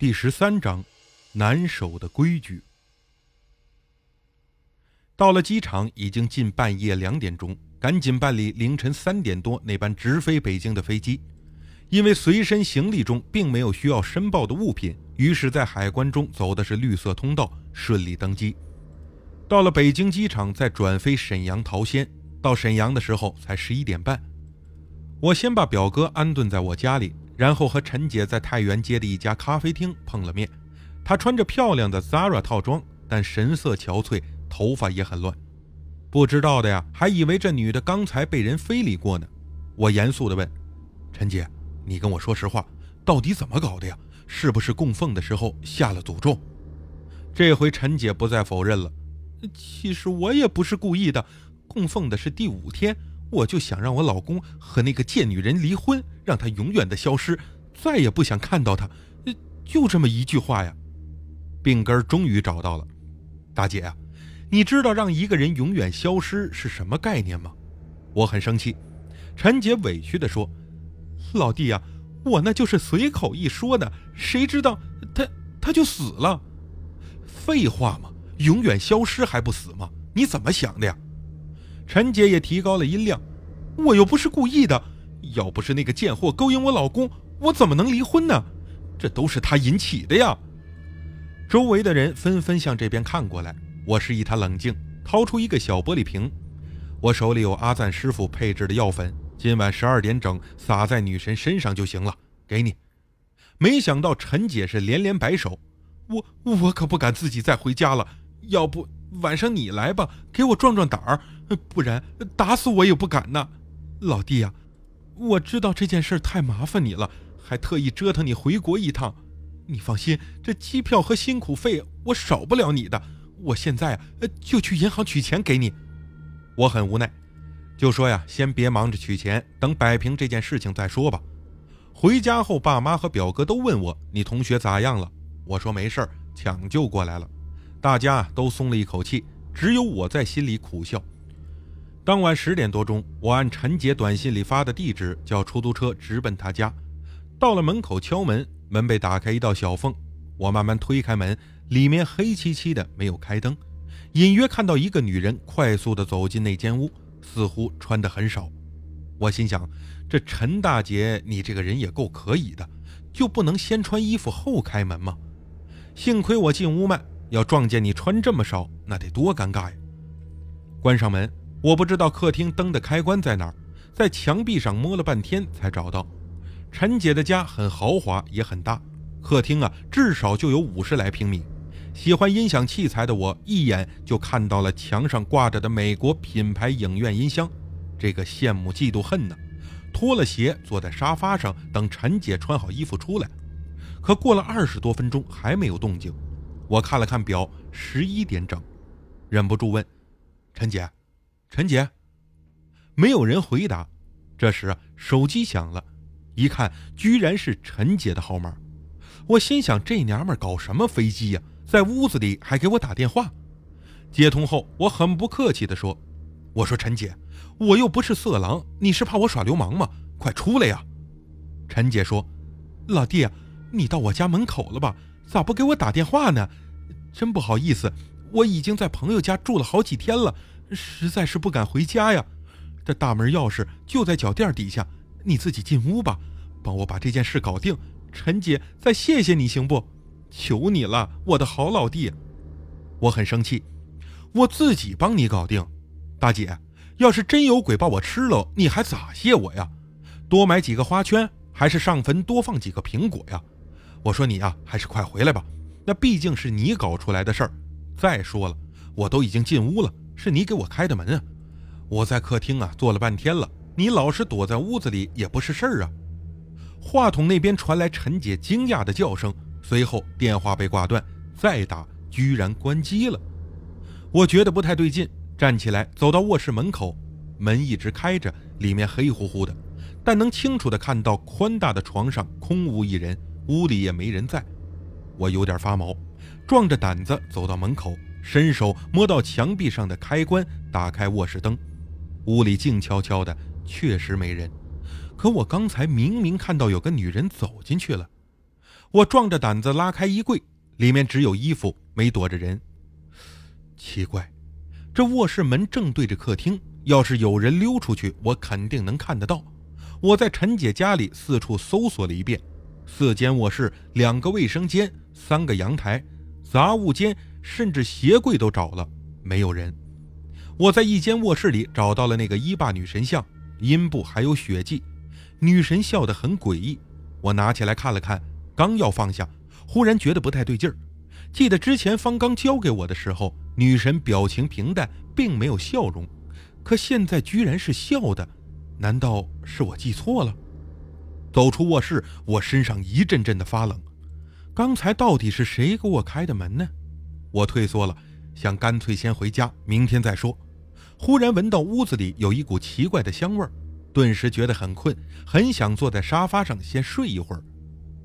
第十三章，难守的规矩。到了机场已经近半夜两点钟，赶紧办理凌晨三点多那班直飞北京的飞机。因为随身行李中并没有需要申报的物品，于是，在海关中走的是绿色通道，顺利登机。到了北京机场，再转飞沈阳桃仙。到沈阳的时候才十一点半。我先把表哥安顿在我家里，然后和陈姐在太原街的一家咖啡厅碰了面。她穿着漂亮的 Zara 套装，但神色憔悴，头发也很乱。不知道的呀，还以为这女的刚才被人非礼过呢。我严肃地问：“陈姐。”你跟我说实话，到底怎么搞的呀？是不是供奉的时候下了诅咒？这回陈姐不再否认了。其实我也不是故意的，供奉的是第五天，我就想让我老公和那个贱女人离婚，让她永远的消失，再也不想看到他。就这么一句话呀。病根终于找到了，大姐啊，你知道让一个人永远消失是什么概念吗？我很生气。陈姐委屈地说。老弟呀，我那就是随口一说的，谁知道他他就死了？废话嘛，永远消失还不死吗？你怎么想的呀？陈姐也提高了音量，我又不是故意的，要不是那个贱货勾引我老公，我怎么能离婚呢？这都是他引起的呀！周围的人纷纷向这边看过来，我示意他冷静，掏出一个小玻璃瓶，我手里有阿赞师傅配制的药粉。今晚十二点整，撒在女神身上就行了。给你。没想到陈姐是连连摆手，我我可不敢自己再回家了。要不晚上你来吧，给我壮壮胆儿，不然打死我也不敢呢。老弟呀，我知道这件事太麻烦你了，还特意折腾你回国一趟。你放心，这机票和辛苦费我少不了你的。我现在啊，就去银行取钱给你。我很无奈。就说呀，先别忙着取钱，等摆平这件事情再说吧。回家后，爸妈和表哥都问我：“你同学咋样了？”我说：“没事儿，抢救过来了。”大家都松了一口气，只有我在心里苦笑。当晚十点多钟，我按陈杰短信里发的地址叫出租车直奔他家。到了门口敲门，门被打开一道小缝，我慢慢推开门，里面黑漆漆的，没有开灯，隐约看到一个女人快速地走进那间屋。似乎穿的很少，我心想，这陈大姐，你这个人也够可以的，就不能先穿衣服后开门吗？幸亏我进屋慢，要撞见你穿这么少，那得多尴尬呀！关上门，我不知道客厅灯的开关在哪儿，在墙壁上摸了半天才找到。陈姐的家很豪华，也很大，客厅啊，至少就有五十来平米。喜欢音响器材的我，一眼就看到了墙上挂着的美国品牌影院音箱，这个羡慕嫉妒恨呢。脱了鞋，坐在沙发上等陈姐穿好衣服出来。可过了二十多分钟还没有动静，我看了看表，十一点整，忍不住问：“陈姐，陈姐。”没有人回答。这时手机响了，一看居然是陈姐的号码。我心想：这娘们搞什么飞机呀？在屋子里还给我打电话，接通后，我很不客气地说：“我说陈姐，我又不是色狼，你是怕我耍流氓吗？快出来呀！”陈姐说：“老弟，你到我家门口了吧？咋不给我打电话呢？真不好意思，我已经在朋友家住了好几天了，实在是不敢回家呀。这大门钥匙就在脚垫底下，你自己进屋吧，帮我把这件事搞定。陈姐，再谢谢你行不？”求你了，我的好老弟！我很生气，我自己帮你搞定。大姐，要是真有鬼把我吃了，你还咋谢我呀？多买几个花圈，还是上坟多放几个苹果呀？我说你呀，还是快回来吧。那毕竟是你搞出来的事儿。再说了，我都已经进屋了，是你给我开的门啊。我在客厅啊坐了半天了，你老是躲在屋子里也不是事儿啊。话筒那边传来陈姐惊讶的叫声。随后电话被挂断，再打居然关机了。我觉得不太对劲，站起来走到卧室门口，门一直开着，里面黑乎乎的，但能清楚的看到宽大的床上空无一人，屋里也没人在。我有点发毛，壮着胆子走到门口，伸手摸到墙壁上的开关，打开卧室灯。屋里静悄悄的，确实没人。可我刚才明明看到有个女人走进去了。我壮着胆子拉开衣柜，里面只有衣服，没躲着人。奇怪，这卧室门正对着客厅，要是有人溜出去，我肯定能看得到。我在陈姐家里四处搜索了一遍，四间卧室、两个卫生间、三个阳台、杂物间，甚至鞋柜都找了，没有人。我在一间卧室里找到了那个一霸女神像，阴部还有血迹，女神笑得很诡异。我拿起来看了看。刚要放下，忽然觉得不太对劲儿。记得之前方刚交给我的时候，女神表情平淡，并没有笑容，可现在居然是笑的，难道是我记错了？走出卧室，我身上一阵阵的发冷。刚才到底是谁给我开的门呢？我退缩了，想干脆先回家，明天再说。忽然闻到屋子里有一股奇怪的香味儿，顿时觉得很困，很想坐在沙发上先睡一会儿。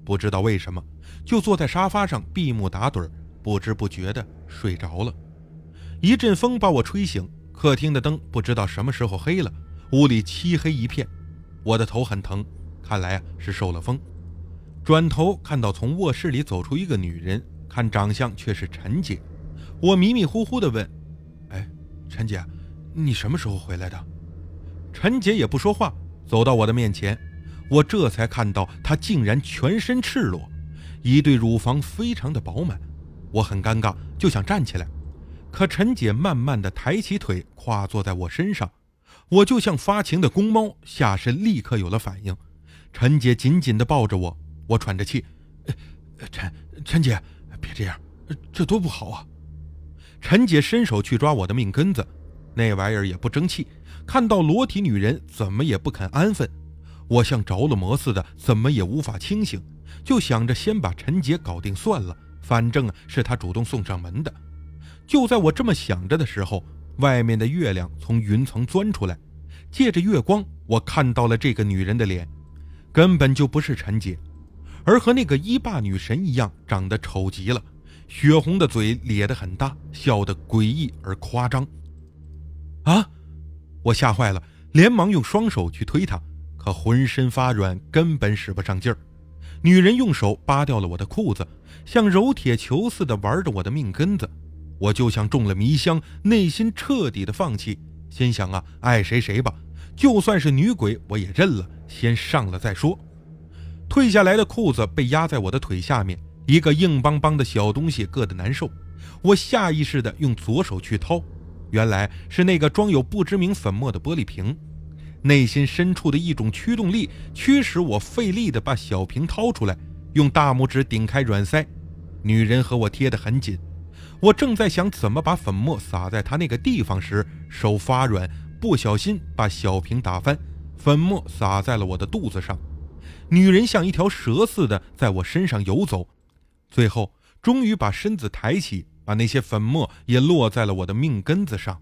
不知道为什么，就坐在沙发上闭目打盹不知不觉的睡着了。一阵风把我吹醒，客厅的灯不知道什么时候黑了，屋里漆黑一片。我的头很疼，看来是受了风。转头看到从卧室里走出一个女人，看长相却是陈姐。我迷迷糊糊的问：“哎，陈姐，你什么时候回来的？”陈姐也不说话，走到我的面前。我这才看到她竟然全身赤裸，一对乳房非常的饱满。我很尴尬，就想站起来，可陈姐慢慢的抬起腿，跨坐在我身上，我就像发情的公猫，下身立刻有了反应。陈姐紧紧的抱着我，我喘着气：“陈陈姐，别这样，这多不好啊！”陈姐伸手去抓我的命根子，那玩意儿也不争气，看到裸体女人，怎么也不肯安分。我像着了魔似的，怎么也无法清醒，就想着先把陈杰搞定算了，反正是他主动送上门的。就在我这么想着的时候，外面的月亮从云层钻出来，借着月光，我看到了这个女人的脸，根本就不是陈杰，而和那个一霸女神一样，长得丑极了，血红的嘴咧得很大，笑得诡异而夸张。啊！我吓坏了，连忙用双手去推她。可浑身发软，根本使不上劲儿。女人用手扒掉了我的裤子，像揉铁球似的玩着我的命根子。我就像中了迷香，内心彻底的放弃，心想啊，爱谁谁吧，就算是女鬼我也认了，先上了再说。退下来的裤子被压在我的腿下面，一个硬邦邦的小东西硌得难受。我下意识的用左手去掏，原来是那个装有不知名粉末的玻璃瓶。内心深处的一种驱动力驱使我费力地把小瓶掏出来，用大拇指顶开软塞。女人和我贴得很紧，我正在想怎么把粉末撒在她那个地方时，手发软，不小心把小瓶打翻，粉末洒在了我的肚子上。女人像一条蛇似的在我身上游走，最后终于把身子抬起，把那些粉末也落在了我的命根子上。